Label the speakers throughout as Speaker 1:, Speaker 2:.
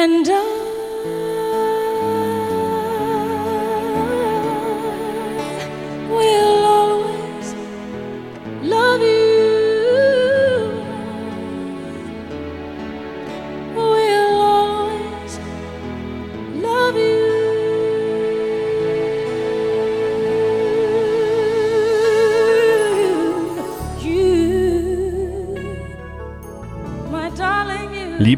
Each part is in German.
Speaker 1: And I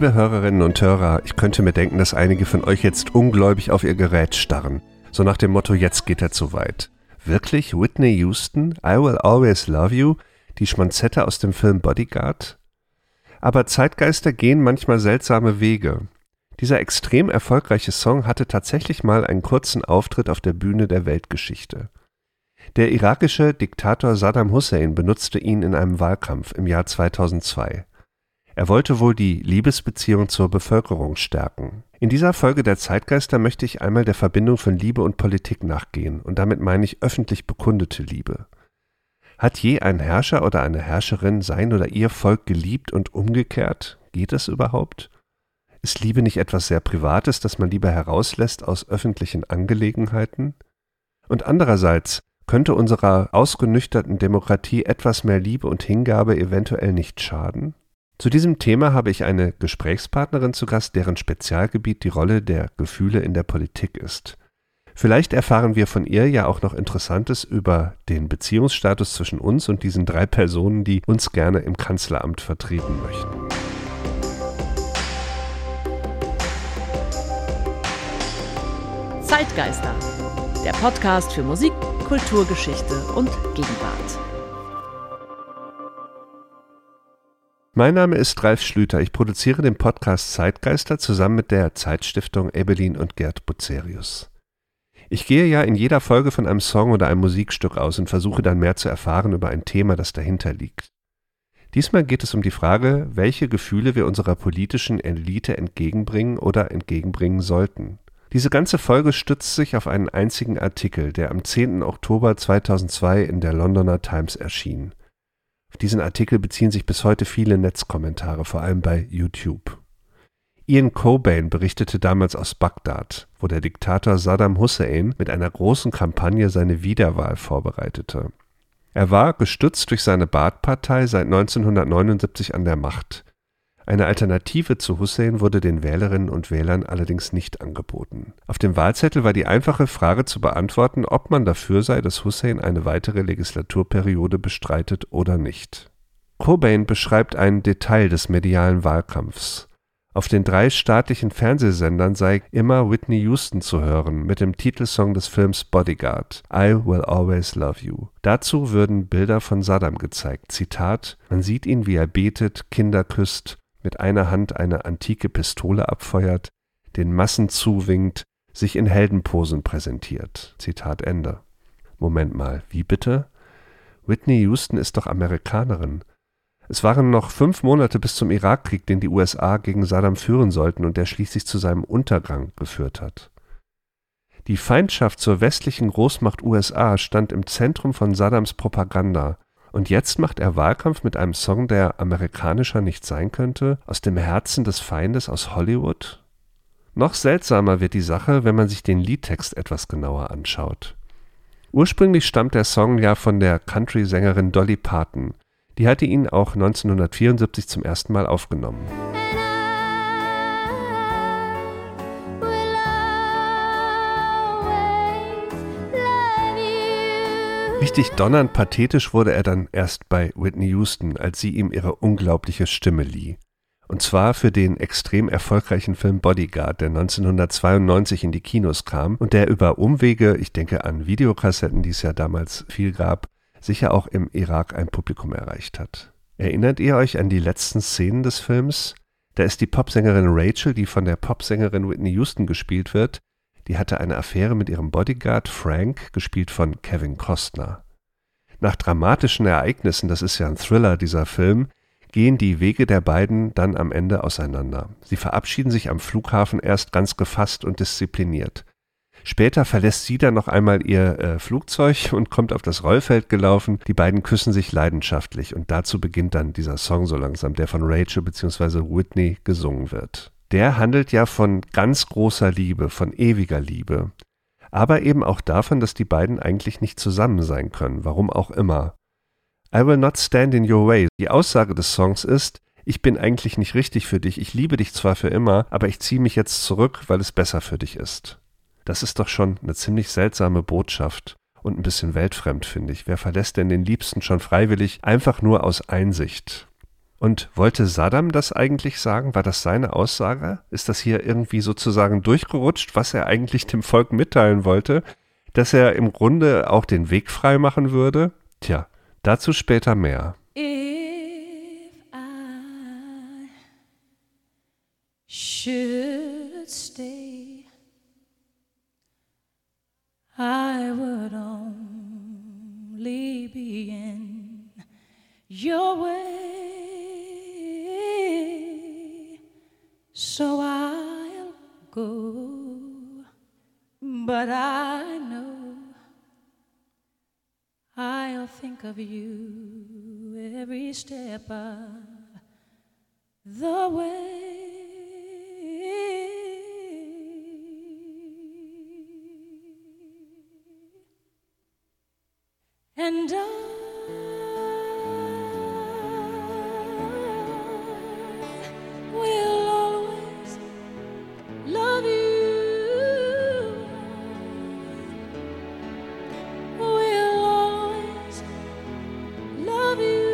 Speaker 2: Liebe Hörerinnen und Hörer, ich könnte mir denken, dass einige von euch jetzt ungläubig auf ihr Gerät starren. So nach dem Motto, jetzt geht er zu weit. Wirklich? Whitney Houston? I Will Always Love You? Die Schmonzette aus dem Film Bodyguard? Aber Zeitgeister gehen manchmal seltsame Wege. Dieser extrem erfolgreiche Song hatte tatsächlich mal einen kurzen Auftritt auf der Bühne der Weltgeschichte. Der irakische Diktator Saddam Hussein benutzte ihn in einem Wahlkampf im Jahr 2002. Er wollte wohl die Liebesbeziehung zur Bevölkerung stärken. In dieser Folge der Zeitgeister möchte ich einmal der Verbindung von Liebe und Politik nachgehen, und damit meine ich öffentlich bekundete Liebe. Hat je ein Herrscher oder eine Herrscherin sein oder ihr Volk geliebt und umgekehrt? Geht es überhaupt? Ist Liebe nicht etwas sehr Privates, das man lieber herauslässt aus öffentlichen Angelegenheiten? Und andererseits könnte unserer ausgenüchterten Demokratie etwas mehr Liebe und Hingabe eventuell nicht schaden? Zu diesem Thema habe ich eine Gesprächspartnerin zu Gast, deren Spezialgebiet die Rolle der Gefühle in der Politik ist. Vielleicht erfahren wir von ihr ja auch noch Interessantes über den Beziehungsstatus zwischen uns und diesen drei Personen, die uns gerne im Kanzleramt vertreten möchten.
Speaker 3: Zeitgeister, der Podcast für Musik, Kulturgeschichte und Gegenwart.
Speaker 2: Mein Name ist Ralf Schlüter. Ich produziere den Podcast Zeitgeister zusammen mit der Zeitstiftung Ebelin und Gerd Bucerius. Ich gehe ja in jeder Folge von einem Song oder einem Musikstück aus und versuche dann mehr zu erfahren über ein Thema, das dahinter liegt. Diesmal geht es um die Frage, welche Gefühle wir unserer politischen Elite entgegenbringen oder entgegenbringen sollten. Diese ganze Folge stützt sich auf einen einzigen Artikel, der am 10. Oktober 2002 in der Londoner Times erschien. Auf diesen Artikel beziehen sich bis heute viele Netzkommentare, vor allem bei YouTube. Ian Cobain berichtete damals aus Bagdad, wo der Diktator Saddam Hussein mit einer großen Kampagne seine Wiederwahl vorbereitete. Er war, gestützt durch seine Baath-Partei, seit 1979 an der Macht. Eine Alternative zu Hussein wurde den Wählerinnen und Wählern allerdings nicht angeboten. Auf dem Wahlzettel war die einfache Frage zu beantworten, ob man dafür sei, dass Hussein eine weitere Legislaturperiode bestreitet oder nicht. Cobain beschreibt ein Detail des medialen Wahlkampfs. Auf den drei staatlichen Fernsehsendern sei immer Whitney Houston zu hören mit dem Titelsong des Films Bodyguard I Will Always Love You. Dazu würden Bilder von Saddam gezeigt. Zitat: Man sieht ihn, wie er betet, Kinder küsst, mit einer Hand eine antike Pistole abfeuert, den Massen zuwinkt, sich in Heldenposen präsentiert. Zitat Ende. Moment mal, wie bitte? Whitney Houston ist doch Amerikanerin. Es waren noch fünf Monate bis zum Irakkrieg, den die USA gegen Saddam führen sollten und der schließlich zu seinem Untergang geführt hat. Die Feindschaft zur westlichen Großmacht USA stand im Zentrum von Saddams Propaganda, und jetzt macht er Wahlkampf mit einem Song, der amerikanischer nicht sein könnte, aus dem Herzen des Feindes aus Hollywood? Noch seltsamer wird die Sache, wenn man sich den Liedtext etwas genauer anschaut. Ursprünglich stammt der Song ja von der Country-Sängerin Dolly Parton. Die hatte ihn auch 1974 zum ersten Mal aufgenommen. Richtig donnernd pathetisch wurde er dann erst bei Whitney Houston, als sie ihm ihre unglaubliche Stimme lieh. Und zwar für den extrem erfolgreichen Film Bodyguard, der 1992 in die Kinos kam und der über Umwege, ich denke an Videokassetten, die es ja damals viel gab, sicher auch im Irak ein Publikum erreicht hat. Erinnert ihr euch an die letzten Szenen des Films? Da ist die Popsängerin Rachel, die von der Popsängerin Whitney Houston gespielt wird, die hatte eine Affäre mit ihrem Bodyguard Frank, gespielt von Kevin Costner. Nach dramatischen Ereignissen, das ist ja ein Thriller dieser Film, gehen die Wege der beiden dann am Ende auseinander. Sie verabschieden sich am Flughafen erst ganz gefasst und diszipliniert. Später verlässt sie dann noch einmal ihr äh, Flugzeug und kommt auf das Rollfeld gelaufen. Die beiden küssen sich leidenschaftlich und dazu beginnt dann dieser Song so langsam, der von Rachel bzw. Whitney gesungen wird. Der handelt ja von ganz großer Liebe, von ewiger Liebe. Aber eben auch davon, dass die beiden eigentlich nicht zusammen sein können, warum auch immer. I will not stand in your way. Die Aussage des Songs ist, ich bin eigentlich nicht richtig für dich, ich liebe dich zwar für immer, aber ich ziehe mich jetzt zurück, weil es besser für dich ist. Das ist doch schon eine ziemlich seltsame Botschaft und ein bisschen weltfremd, finde ich. Wer verlässt denn den Liebsten schon freiwillig, einfach nur aus Einsicht? Und wollte Saddam das eigentlich sagen? War das seine Aussage? Ist das hier irgendwie sozusagen durchgerutscht, was er eigentlich dem Volk mitteilen wollte? Dass er im Grunde auch den Weg frei machen würde? Tja, dazu später mehr.
Speaker 1: If I should every step of the way. And I will always love you. Will always love you.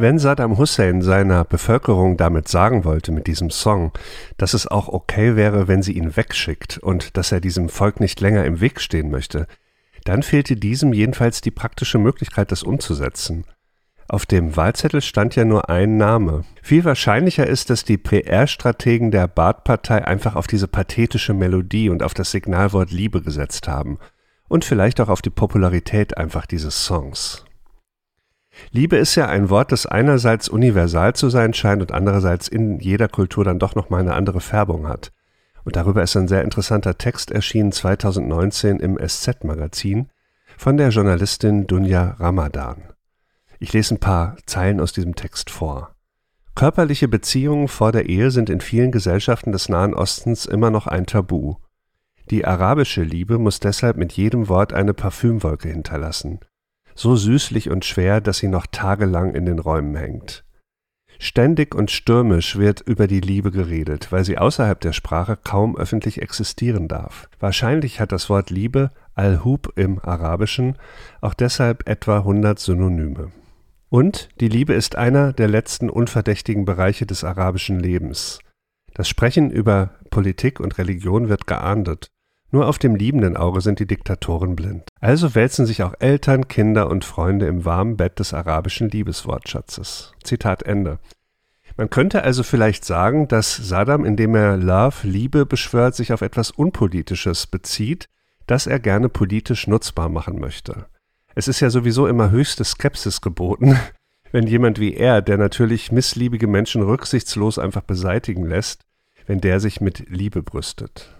Speaker 2: Wenn Saddam Hussein seiner Bevölkerung damit sagen wollte mit diesem Song, dass es auch okay wäre, wenn sie ihn wegschickt und dass er diesem Volk nicht länger im Weg stehen möchte, dann fehlte diesem jedenfalls die praktische Möglichkeit, das umzusetzen. Auf dem Wahlzettel stand ja nur ein Name. Viel wahrscheinlicher ist, dass die PR-Strategen der Baath-Partei einfach auf diese pathetische Melodie und auf das Signalwort Liebe gesetzt haben. Und vielleicht auch auf die Popularität einfach dieses Songs. Liebe ist ja ein Wort, das einerseits universal zu sein scheint und andererseits in jeder Kultur dann doch nochmal eine andere Färbung hat. Und darüber ist ein sehr interessanter Text erschienen 2019 im SZ-Magazin von der Journalistin Dunja Ramadan. Ich lese ein paar Zeilen aus diesem Text vor. Körperliche Beziehungen vor der Ehe sind in vielen Gesellschaften des Nahen Ostens immer noch ein Tabu. Die arabische Liebe muss deshalb mit jedem Wort eine Parfümwolke hinterlassen so süßlich und schwer, dass sie noch tagelang in den Räumen hängt. Ständig und stürmisch wird über die Liebe geredet, weil sie außerhalb der Sprache kaum öffentlich existieren darf. Wahrscheinlich hat das Wort Liebe Al-Hub im Arabischen auch deshalb etwa 100 Synonyme. Und die Liebe ist einer der letzten unverdächtigen Bereiche des arabischen Lebens. Das Sprechen über Politik und Religion wird geahndet, nur auf dem liebenden Auge sind die Diktatoren blind. Also wälzen sich auch Eltern, Kinder und Freunde im warmen Bett des arabischen Liebeswortschatzes. Zitat Ende. Man könnte also vielleicht sagen, dass Saddam, indem er Love, Liebe beschwört, sich auf etwas Unpolitisches bezieht, das er gerne politisch nutzbar machen möchte. Es ist ja sowieso immer höchste Skepsis geboten, wenn jemand wie er, der natürlich missliebige Menschen rücksichtslos einfach beseitigen lässt, wenn der sich mit Liebe brüstet.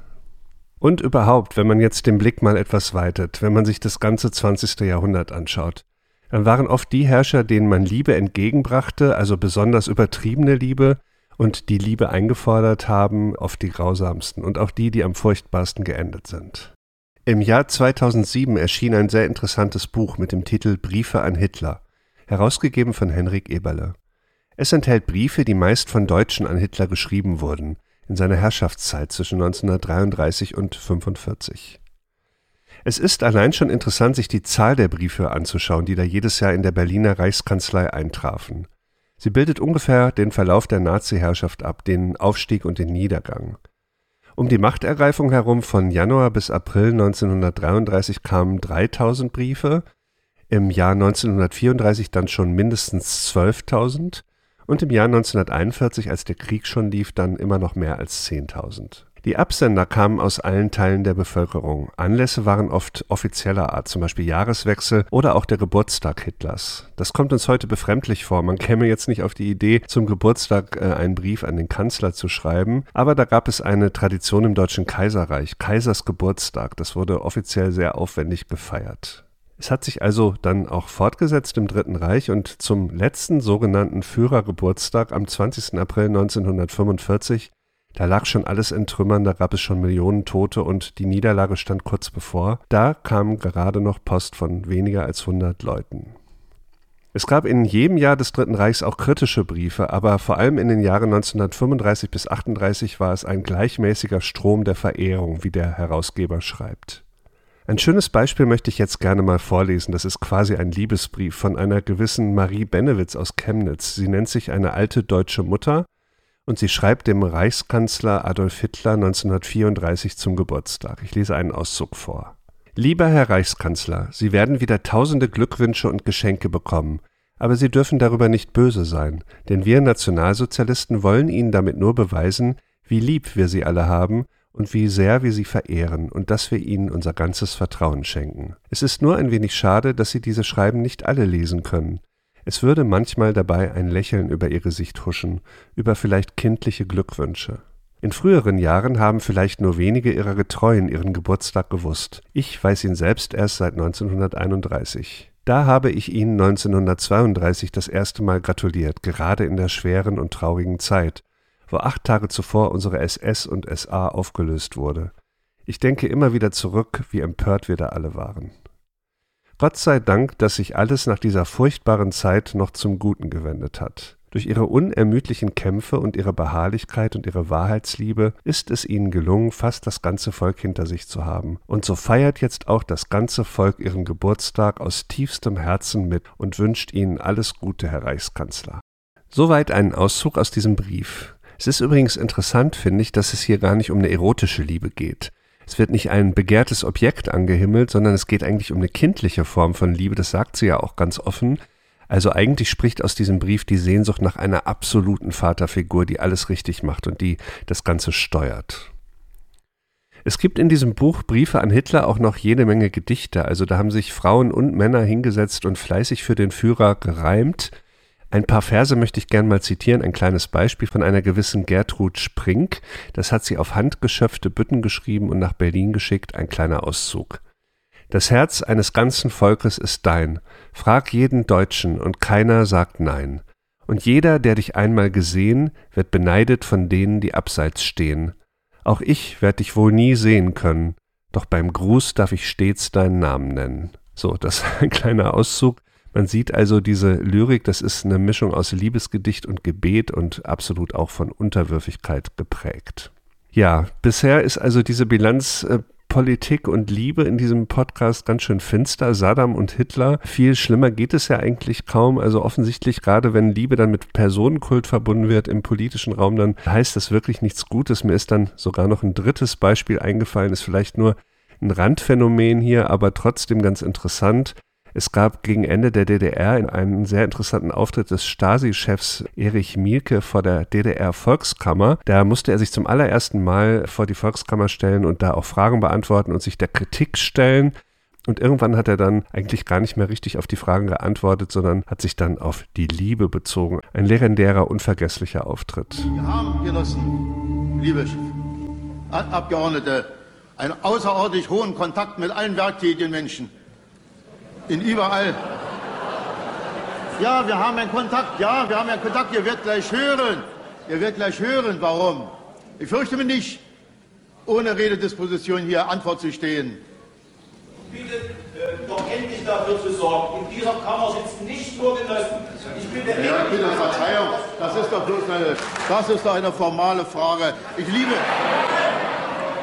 Speaker 2: Und überhaupt, wenn man jetzt den Blick mal etwas weitet, wenn man sich das ganze 20. Jahrhundert anschaut, dann waren oft die Herrscher, denen man Liebe entgegenbrachte, also besonders übertriebene Liebe, und die Liebe eingefordert haben, oft die grausamsten und auch die, die am furchtbarsten geendet sind. Im Jahr 2007 erschien ein sehr interessantes Buch mit dem Titel Briefe an Hitler, herausgegeben von Henrik Eberle. Es enthält Briefe, die meist von Deutschen an Hitler geschrieben wurden, in seiner Herrschaftszeit zwischen 1933 und 1945. Es ist allein schon interessant, sich die Zahl der Briefe anzuschauen, die da jedes Jahr in der Berliner Reichskanzlei eintrafen. Sie bildet ungefähr den Verlauf der Nazi-Herrschaft ab, den Aufstieg und den Niedergang. Um die Machtergreifung herum von Januar bis April 1933 kamen 3000 Briefe, im Jahr 1934 dann schon mindestens 12.000 und im Jahr 1941, als der Krieg schon lief, dann immer noch mehr als 10.000. Die Absender kamen aus allen Teilen der Bevölkerung. Anlässe waren oft offizieller Art, zum Beispiel Jahreswechsel oder auch der Geburtstag Hitlers. Das kommt uns heute befremdlich vor. Man käme jetzt nicht auf die Idee, zum Geburtstag äh, einen Brief an den Kanzler zu schreiben, aber da gab es eine Tradition im Deutschen Kaiserreich, Kaisers Geburtstag. Das wurde offiziell sehr aufwendig gefeiert. Es hat sich also dann auch fortgesetzt im Dritten Reich und zum letzten sogenannten Führergeburtstag am 20. April 1945, da lag schon alles in Trümmern, da gab es schon Millionen Tote und die Niederlage stand kurz bevor, da kam gerade noch Post von weniger als 100 Leuten. Es gab in jedem Jahr des Dritten Reichs auch kritische Briefe, aber vor allem in den Jahren 1935 bis 38 war es ein gleichmäßiger Strom der Verehrung, wie der Herausgeber schreibt. Ein schönes Beispiel möchte ich jetzt gerne mal vorlesen. Das ist quasi ein Liebesbrief von einer gewissen Marie Benewitz aus Chemnitz. Sie nennt sich eine alte deutsche Mutter und sie schreibt dem Reichskanzler Adolf Hitler 1934 zum Geburtstag. Ich lese einen Auszug vor. Lieber Herr Reichskanzler, Sie werden wieder tausende Glückwünsche und Geschenke bekommen. Aber Sie dürfen darüber nicht böse sein, denn wir Nationalsozialisten wollen Ihnen damit nur beweisen, wie lieb wir Sie alle haben und wie sehr wir sie verehren und dass wir ihnen unser ganzes Vertrauen schenken. Es ist nur ein wenig schade, dass sie diese Schreiben nicht alle lesen können. Es würde manchmal dabei ein Lächeln über ihr Gesicht huschen, über vielleicht kindliche Glückwünsche. In früheren Jahren haben vielleicht nur wenige ihrer Getreuen ihren Geburtstag gewusst. Ich weiß ihn selbst erst seit 1931. Da habe ich Ihnen 1932 das erste Mal gratuliert, gerade in der schweren und traurigen Zeit, wo acht Tage zuvor unsere SS und SA aufgelöst wurde. Ich denke immer wieder zurück, wie empört wir da alle waren. Gott sei Dank, dass sich alles nach dieser furchtbaren Zeit noch zum Guten gewendet hat. Durch ihre unermüdlichen Kämpfe und ihre Beharrlichkeit und ihre Wahrheitsliebe ist es ihnen gelungen, fast das ganze Volk hinter sich zu haben. Und so feiert jetzt auch das ganze Volk ihren Geburtstag aus tiefstem Herzen mit und wünscht ihnen alles Gute, Herr Reichskanzler. Soweit ein Auszug aus diesem Brief. Es ist übrigens interessant, finde ich, dass es hier gar nicht um eine erotische Liebe geht. Es wird nicht ein begehrtes Objekt angehimmelt, sondern es geht eigentlich um eine kindliche Form von Liebe, das sagt sie ja auch ganz offen. Also eigentlich spricht aus diesem Brief die Sehnsucht nach einer absoluten Vaterfigur, die alles richtig macht und die das Ganze steuert. Es gibt in diesem Buch Briefe an Hitler auch noch jede Menge Gedichte, also da haben sich Frauen und Männer hingesetzt und fleißig für den Führer gereimt. Ein paar Verse möchte ich gern mal zitieren, ein kleines Beispiel von einer gewissen Gertrud Sprink. Das hat sie auf handgeschöpfte Bütten geschrieben und nach Berlin geschickt, ein kleiner Auszug. Das Herz eines ganzen Volkes ist dein. Frag jeden Deutschen und keiner sagt nein. Und jeder, der dich einmal gesehen, wird beneidet von denen, die abseits stehen. Auch ich werd dich wohl nie sehen können, doch beim Gruß darf ich stets deinen Namen nennen. So, das ist ein kleiner Auszug. Man sieht also diese Lyrik, das ist eine Mischung aus Liebesgedicht und Gebet und absolut auch von Unterwürfigkeit geprägt. Ja, bisher ist also diese Bilanz äh, Politik und Liebe in diesem Podcast ganz schön finster. Saddam und Hitler. Viel schlimmer geht es ja eigentlich kaum. Also offensichtlich, gerade wenn Liebe dann mit Personenkult verbunden wird im politischen Raum, dann heißt das wirklich nichts Gutes. Mir ist dann sogar noch ein drittes Beispiel eingefallen, ist vielleicht nur ein Randphänomen hier, aber trotzdem ganz interessant. Es gab gegen Ende der DDR einen sehr interessanten Auftritt des Stasi-Chefs Erich Mielke vor der DDR-Volkskammer. Da musste er sich zum allerersten Mal vor die Volkskammer stellen und da auch Fragen beantworten und sich der Kritik stellen. Und irgendwann hat er dann eigentlich gar nicht mehr richtig auf die Fragen geantwortet, sondern hat sich dann auf die Liebe bezogen. Ein legendärer, unvergesslicher Auftritt.
Speaker 4: Wir haben genossen, liebe Abgeordnete, einen außerordentlich hohen Kontakt mit allen werktätigen Menschen in überall. Ja, wir haben einen Kontakt. Ja, wir haben einen Kontakt. Ihr werdet gleich hören. Ihr werdet gleich hören, warum. Ich fürchte mich nicht, ohne Rededisposition hier Antwort zu stehen.
Speaker 5: Bitte äh, doch endlich dafür zu sorgen. In dieser Kammer sitzen nicht nur Genossen. Ich bitte
Speaker 4: ja, bitte Verzeihung. Das ist doch bloß eine, das ist doch eine formale Frage. Ich liebe,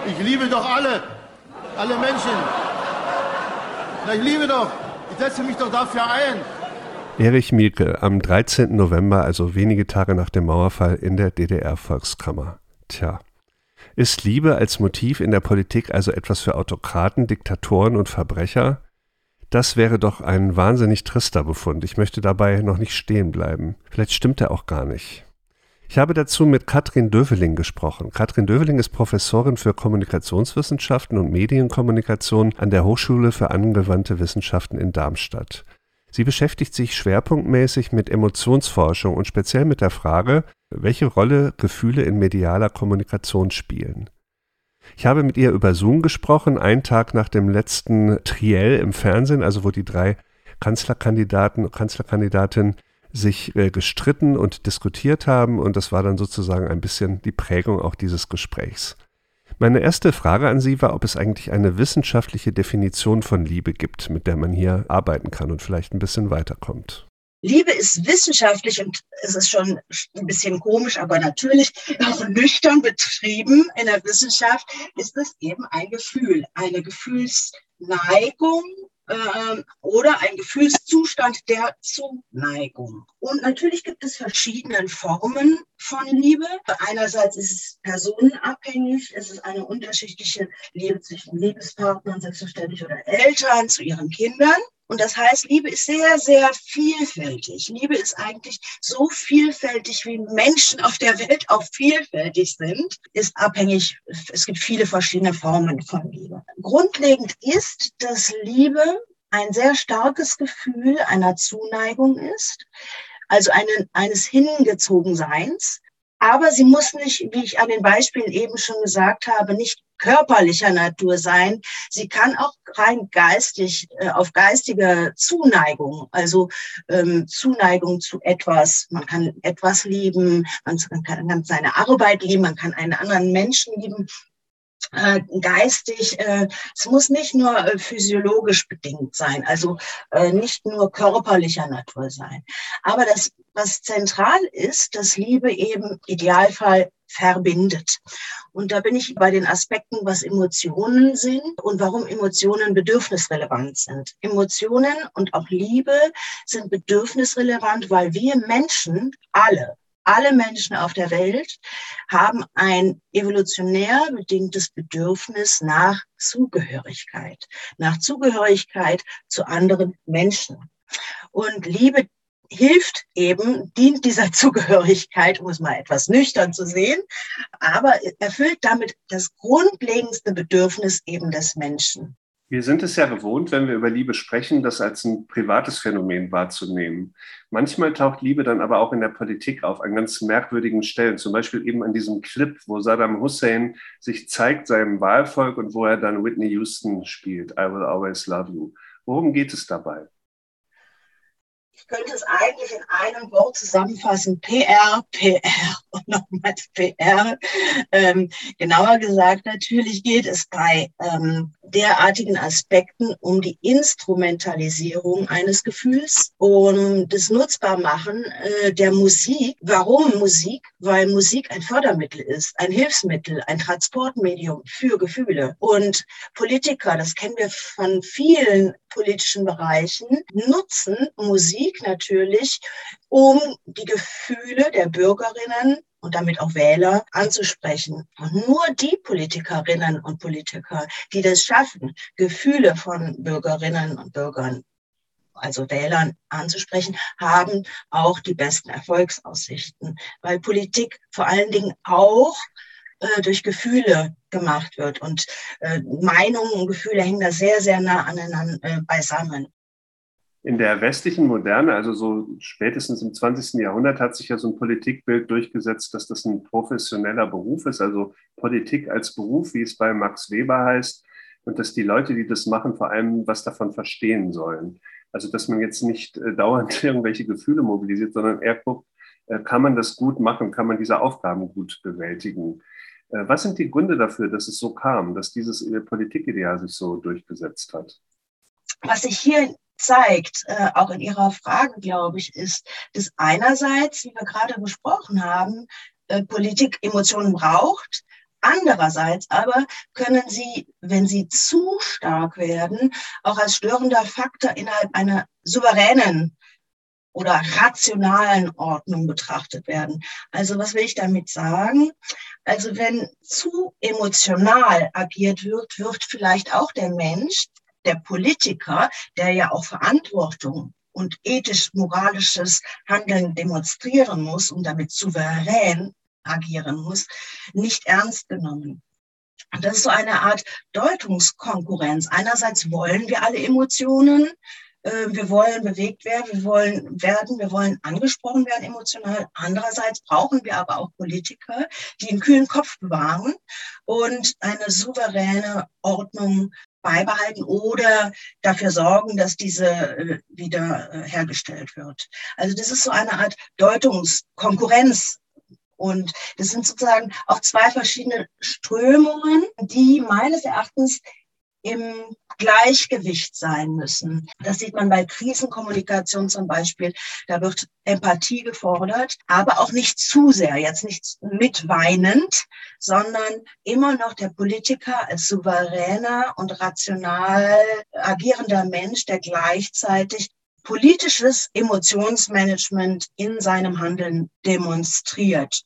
Speaker 4: ich liebe doch alle, alle Menschen. Ich liebe doch. Ich setze mich doch dafür ein.
Speaker 2: Erich Mielke am 13. November, also wenige Tage nach dem Mauerfall in der DDR-Volkskammer. Tja. Ist Liebe als Motiv in der Politik also etwas für Autokraten, Diktatoren und Verbrecher? Das wäre doch ein wahnsinnig trister Befund. Ich möchte dabei noch nicht stehen bleiben. Vielleicht stimmt er auch gar nicht. Ich habe dazu mit Katrin Döveling gesprochen. Katrin Döveling ist Professorin für Kommunikationswissenschaften und Medienkommunikation an der Hochschule für angewandte Wissenschaften in Darmstadt. Sie beschäftigt sich schwerpunktmäßig mit Emotionsforschung und speziell mit der Frage, welche Rolle Gefühle in medialer Kommunikation spielen. Ich habe mit ihr über Zoom gesprochen, einen Tag nach dem letzten Triell im Fernsehen, also wo die drei Kanzlerkandidaten, Kanzlerkandidatin sich äh, gestritten und diskutiert haben und das war dann sozusagen ein bisschen die Prägung auch dieses Gesprächs. Meine erste Frage an Sie war, ob es eigentlich eine wissenschaftliche Definition von Liebe gibt, mit der man hier arbeiten kann und vielleicht ein bisschen weiterkommt.
Speaker 6: Liebe ist wissenschaftlich und es ist schon ein bisschen komisch, aber natürlich auch nüchtern betrieben in der Wissenschaft ist es eben ein Gefühl, eine Gefühlsneigung äh, oder ein Gefühlszustand der Zuneigung. Und natürlich gibt es verschiedene Formen von Liebe. Einerseits ist es personenabhängig, es ist eine unterschiedliche Liebe zwischen Liebespartnern, selbstverständlich oder Eltern zu ihren Kindern. Und das heißt, Liebe ist sehr, sehr vielfältig. Liebe ist eigentlich so vielfältig, wie Menschen auf der Welt auch vielfältig sind, ist abhängig. Es gibt viele verschiedene Formen von Liebe. Grundlegend ist, dass Liebe ein sehr starkes Gefühl einer Zuneigung ist, also einen, eines Hingezogenseins. Aber sie muss nicht, wie ich an den Beispielen eben schon gesagt habe, nicht körperlicher Natur sein. Sie kann auch rein geistig, äh, auf geistige Zuneigung, also ähm, Zuneigung zu etwas. Man kann etwas lieben, man kann seine Arbeit lieben, man kann einen anderen Menschen lieben. Äh, geistig, äh, es muss nicht nur äh, physiologisch bedingt sein, also äh, nicht nur körperlicher Natur sein. Aber das, was zentral ist, dass Liebe eben Idealfall verbindet. Und da bin ich bei den Aspekten, was Emotionen sind und warum Emotionen bedürfnisrelevant sind. Emotionen und auch Liebe sind bedürfnisrelevant, weil wir Menschen alle alle Menschen auf der Welt haben ein evolutionär bedingtes Bedürfnis nach Zugehörigkeit, nach Zugehörigkeit zu anderen Menschen. Und Liebe hilft eben, dient dieser Zugehörigkeit, um es mal etwas nüchtern zu sehen, aber erfüllt damit das grundlegendste Bedürfnis eben des Menschen.
Speaker 2: Wir sind es ja gewohnt, wenn wir über Liebe sprechen, das als ein privates Phänomen wahrzunehmen. Manchmal taucht Liebe dann aber auch in der Politik auf, an ganz merkwürdigen Stellen. Zum Beispiel eben an diesem Clip, wo Saddam Hussein sich zeigt seinem Wahlvolk und wo er dann Whitney Houston spielt, I Will Always Love You. Worum geht es dabei?
Speaker 6: Ich könnte es eigentlich in einem Wort zusammenfassen. PR, PR und nochmals PR. Ähm, genauer gesagt, natürlich geht es bei ähm, derartigen Aspekten um die Instrumentalisierung eines Gefühls, um das Nutzbarmachen äh, der Musik. Warum Musik? Weil Musik ein Fördermittel ist, ein Hilfsmittel, ein Transportmedium für Gefühle. Und Politiker, das kennen wir von vielen politischen Bereichen, nutzen Musik natürlich, um die Gefühle der Bürgerinnen und damit auch Wähler anzusprechen. Und nur die Politikerinnen und Politiker, die das schaffen, Gefühle von Bürgerinnen und Bürgern also Wählern anzusprechen, haben auch die besten Erfolgsaussichten, weil Politik vor allen Dingen auch äh, durch Gefühle gemacht wird und äh, Meinungen und Gefühle hängen da sehr, sehr nah aneinander äh, beisammen
Speaker 2: in der westlichen Moderne, also so spätestens im 20. Jahrhundert, hat sich ja so ein Politikbild durchgesetzt, dass das ein professioneller Beruf ist, also Politik als Beruf, wie es bei Max Weber heißt, und dass die Leute, die das machen, vor allem was davon verstehen sollen. Also dass man jetzt nicht äh, dauernd irgendwelche Gefühle mobilisiert, sondern eher guckt, äh, kann man das gut machen, kann man diese Aufgaben gut bewältigen. Äh, was sind die Gründe dafür, dass es so kam, dass dieses Politikideal sich so durchgesetzt hat?
Speaker 6: Was sich hier zeigt, äh, auch in Ihrer Frage, glaube ich, ist, dass einerseits, wie wir gerade besprochen haben, äh, Politik Emotionen braucht. Andererseits aber können sie, wenn sie zu stark werden, auch als störender Faktor innerhalb einer souveränen oder rationalen Ordnung betrachtet werden. Also was will ich damit sagen? Also wenn zu emotional agiert wird, wird vielleicht auch der Mensch, der Politiker, der ja auch Verantwortung und ethisch-moralisches Handeln demonstrieren muss und damit souverän agieren muss, nicht ernst genommen. Und das ist so eine Art Deutungskonkurrenz. Einerseits wollen wir alle Emotionen, äh, wir wollen bewegt werden, wir wollen werden, wir wollen angesprochen werden emotional. Andererseits brauchen wir aber auch Politiker, die einen kühlen Kopf bewahren und eine souveräne Ordnung beibehalten oder dafür sorgen, dass diese äh, wieder äh, hergestellt wird. Also das ist so eine Art Deutungskonkurrenz. Und das sind sozusagen auch zwei verschiedene Strömungen, die meines Erachtens im Gleichgewicht sein müssen. Das sieht man bei Krisenkommunikation zum Beispiel. Da wird Empathie gefordert, aber auch nicht zu sehr, jetzt nicht mitweinend, sondern immer noch der Politiker als souveräner und rational agierender Mensch, der gleichzeitig politisches Emotionsmanagement in seinem Handeln demonstriert.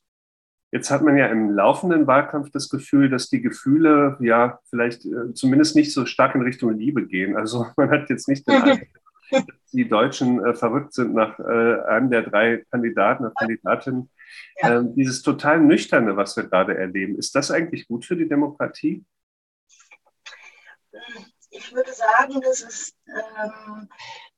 Speaker 2: Jetzt hat man ja im laufenden Wahlkampf das Gefühl, dass die Gefühle ja vielleicht äh, zumindest nicht so stark in Richtung Liebe gehen. Also man hat jetzt nicht den Eindruck, dass die Deutschen äh, verrückt sind nach äh, einem der drei Kandidaten oder Kandidatinnen. Ähm, dieses total Nüchterne, was wir gerade erleben, ist das eigentlich gut für die Demokratie?
Speaker 6: Ich würde sagen, dass es ähm,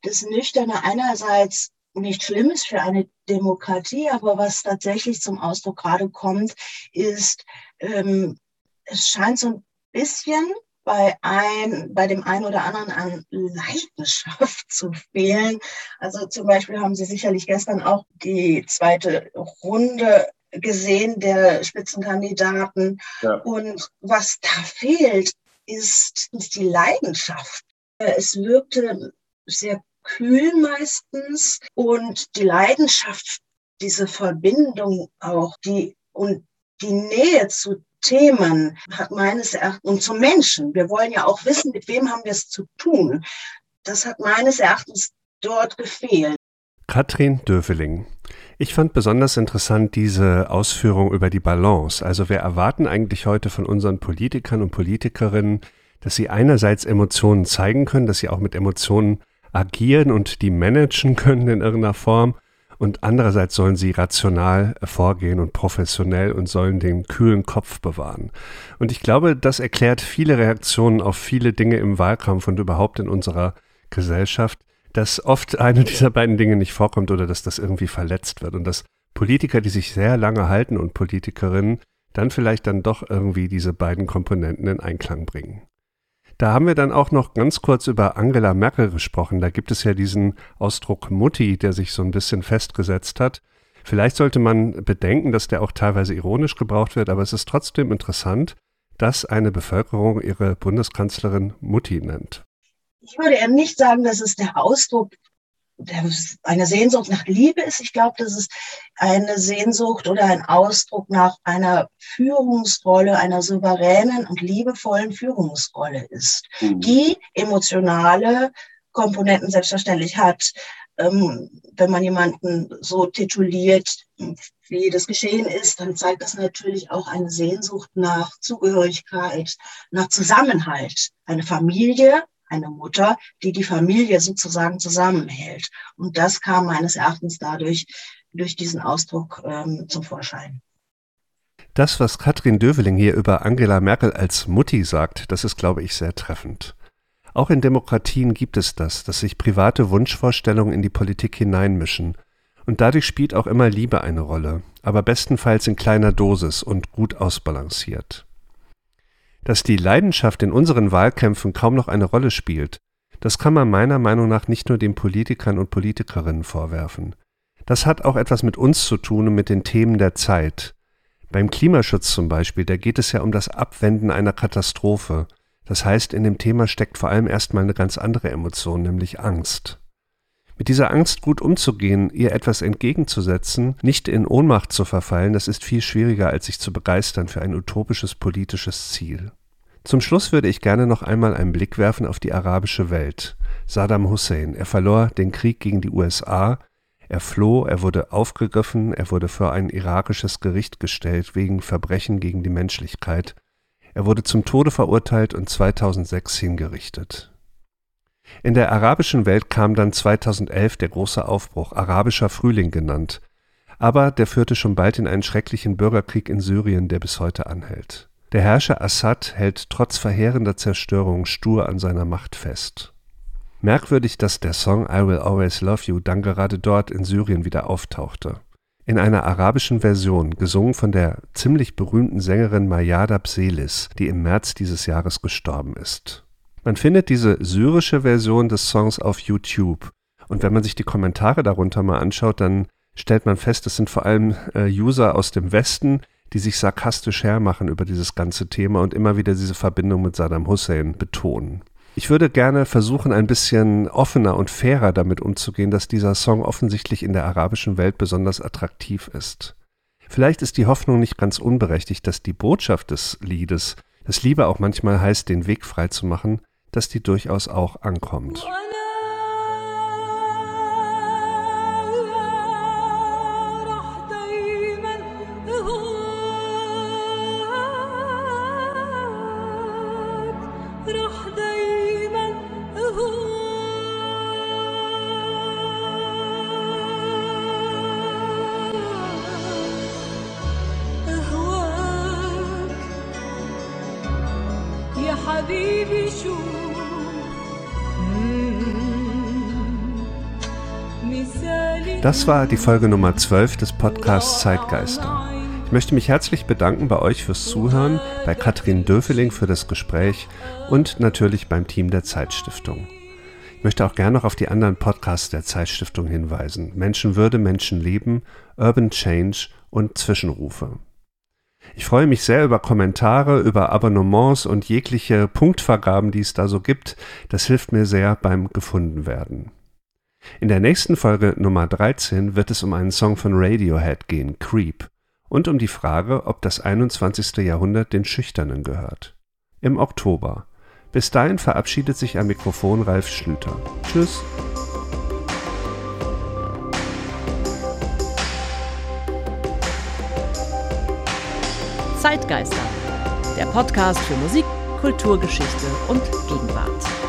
Speaker 6: das Nüchterne einerseits nicht schlimm ist für eine Demokratie, aber was tatsächlich zum Ausdruck gerade kommt, ist, ähm, es scheint so ein bisschen bei, ein, bei dem einen oder anderen an Leidenschaft zu fehlen. Also zum Beispiel haben Sie sicherlich gestern auch die zweite Runde gesehen der Spitzenkandidaten.
Speaker 7: Ja.
Speaker 6: Und was da fehlt, ist, ist die Leidenschaft. Es wirkte sehr kühl meistens und die Leidenschaft, diese Verbindung auch, die und die Nähe zu Themen hat meines Erachtens und zu Menschen. Wir wollen ja auch wissen, mit wem haben wir es zu tun. Das hat meines Erachtens dort gefehlt.
Speaker 2: Katrin Döveling. Ich fand besonders interessant diese Ausführung über die Balance. Also wir erwarten eigentlich heute von unseren Politikern und Politikerinnen, dass sie einerseits Emotionen zeigen können, dass sie auch mit Emotionen agieren und die managen können in irgendeiner Form und andererseits sollen sie rational vorgehen und professionell und sollen den kühlen Kopf bewahren. Und ich glaube, das erklärt viele Reaktionen auf viele Dinge im Wahlkampf und überhaupt in unserer Gesellschaft, dass oft eine dieser beiden Dinge nicht vorkommt oder dass das irgendwie verletzt wird und dass Politiker, die sich sehr lange halten und Politikerinnen, dann vielleicht dann doch irgendwie diese beiden Komponenten in Einklang bringen. Da haben wir dann auch noch ganz kurz über Angela Merkel gesprochen. Da gibt es ja diesen Ausdruck Mutti, der sich so ein bisschen festgesetzt hat. Vielleicht sollte man bedenken, dass der auch teilweise ironisch gebraucht wird, aber es ist trotzdem interessant, dass eine Bevölkerung ihre Bundeskanzlerin Mutti nennt.
Speaker 6: Ich würde eher nicht sagen, dass es der Ausdruck eine Sehnsucht nach Liebe ist. Ich glaube, dass es eine Sehnsucht oder ein Ausdruck nach einer Führungsrolle, einer souveränen und liebevollen Führungsrolle ist, mhm. die emotionale Komponenten selbstverständlich hat. Ähm, wenn man jemanden so tituliert, wie das geschehen ist, dann zeigt das natürlich auch eine Sehnsucht nach Zugehörigkeit, nach Zusammenhalt. Eine Familie, eine Mutter, die die Familie sozusagen zusammenhält. Und das kam meines Erachtens dadurch, durch diesen Ausdruck ähm, zum Vorschein.
Speaker 2: Das, was Katrin Döveling hier über Angela Merkel als Mutti sagt, das ist, glaube ich, sehr treffend. Auch in Demokratien gibt es das, dass sich private Wunschvorstellungen in die Politik hineinmischen. Und dadurch spielt auch immer Liebe eine Rolle, aber bestenfalls in kleiner Dosis und gut ausbalanciert. Dass die Leidenschaft in unseren Wahlkämpfen kaum noch eine Rolle spielt, das kann man meiner Meinung nach nicht nur den Politikern und Politikerinnen vorwerfen. Das hat auch etwas mit uns zu tun und mit den Themen der Zeit. Beim Klimaschutz zum Beispiel, da geht es ja um das Abwenden einer Katastrophe. Das heißt, in dem Thema steckt vor allem erstmal eine ganz andere Emotion, nämlich Angst. Mit dieser Angst gut umzugehen, ihr etwas entgegenzusetzen, nicht in Ohnmacht zu verfallen, das ist viel schwieriger, als sich zu begeistern für ein utopisches politisches Ziel. Zum Schluss würde ich gerne noch einmal einen Blick werfen auf die arabische Welt. Saddam Hussein, er verlor den Krieg gegen die USA, er floh, er wurde aufgegriffen, er wurde vor ein irakisches Gericht gestellt wegen Verbrechen gegen die Menschlichkeit, er wurde zum Tode verurteilt und 2006 hingerichtet. In der arabischen Welt kam dann 2011 der große Aufbruch, arabischer Frühling genannt, aber der führte schon bald in einen schrecklichen Bürgerkrieg in Syrien, der bis heute anhält. Der Herrscher Assad hält trotz verheerender Zerstörung stur an seiner Macht fest. Merkwürdig, dass der Song I Will Always Love You dann gerade dort in Syrien wieder auftauchte. In einer arabischen Version, gesungen von der ziemlich berühmten Sängerin Mayada Pselis, die im März dieses Jahres gestorben ist. Man findet diese syrische Version des Songs auf YouTube. Und wenn man sich die Kommentare darunter mal anschaut, dann stellt man fest, es sind vor allem äh, User aus dem Westen, die sich sarkastisch hermachen über dieses ganze Thema und immer wieder diese Verbindung mit Saddam Hussein betonen. Ich würde gerne versuchen, ein bisschen offener und fairer damit umzugehen, dass dieser Song offensichtlich in der arabischen Welt besonders attraktiv ist. Vielleicht ist die Hoffnung nicht ganz unberechtigt, dass die Botschaft des Liedes, das Liebe auch manchmal heißt, den Weg frei zu machen, dass die durchaus auch ankommt. Das war die Folge Nummer 12 des Podcasts Zeitgeister. Ich möchte mich herzlich bedanken bei euch fürs Zuhören, bei Katrin Döfeling für das Gespräch und natürlich beim Team der Zeitstiftung. Ich möchte auch gerne noch auf die anderen Podcasts der Zeitstiftung hinweisen. Menschenwürde, Menschenleben, Urban Change und Zwischenrufe. Ich freue mich sehr über Kommentare, über Abonnements und jegliche Punktvergaben, die es da so gibt. Das hilft mir sehr beim Gefundenwerden. In der nächsten Folge Nummer 13 wird es um einen Song von Radiohead gehen, Creep, und um die Frage, ob das 21. Jahrhundert den Schüchternen gehört. Im Oktober. Bis dahin verabschiedet sich am Mikrofon Ralf Schlüter. Tschüss.
Speaker 3: Zeitgeister, der Podcast für Musik, Kulturgeschichte und Gegenwart.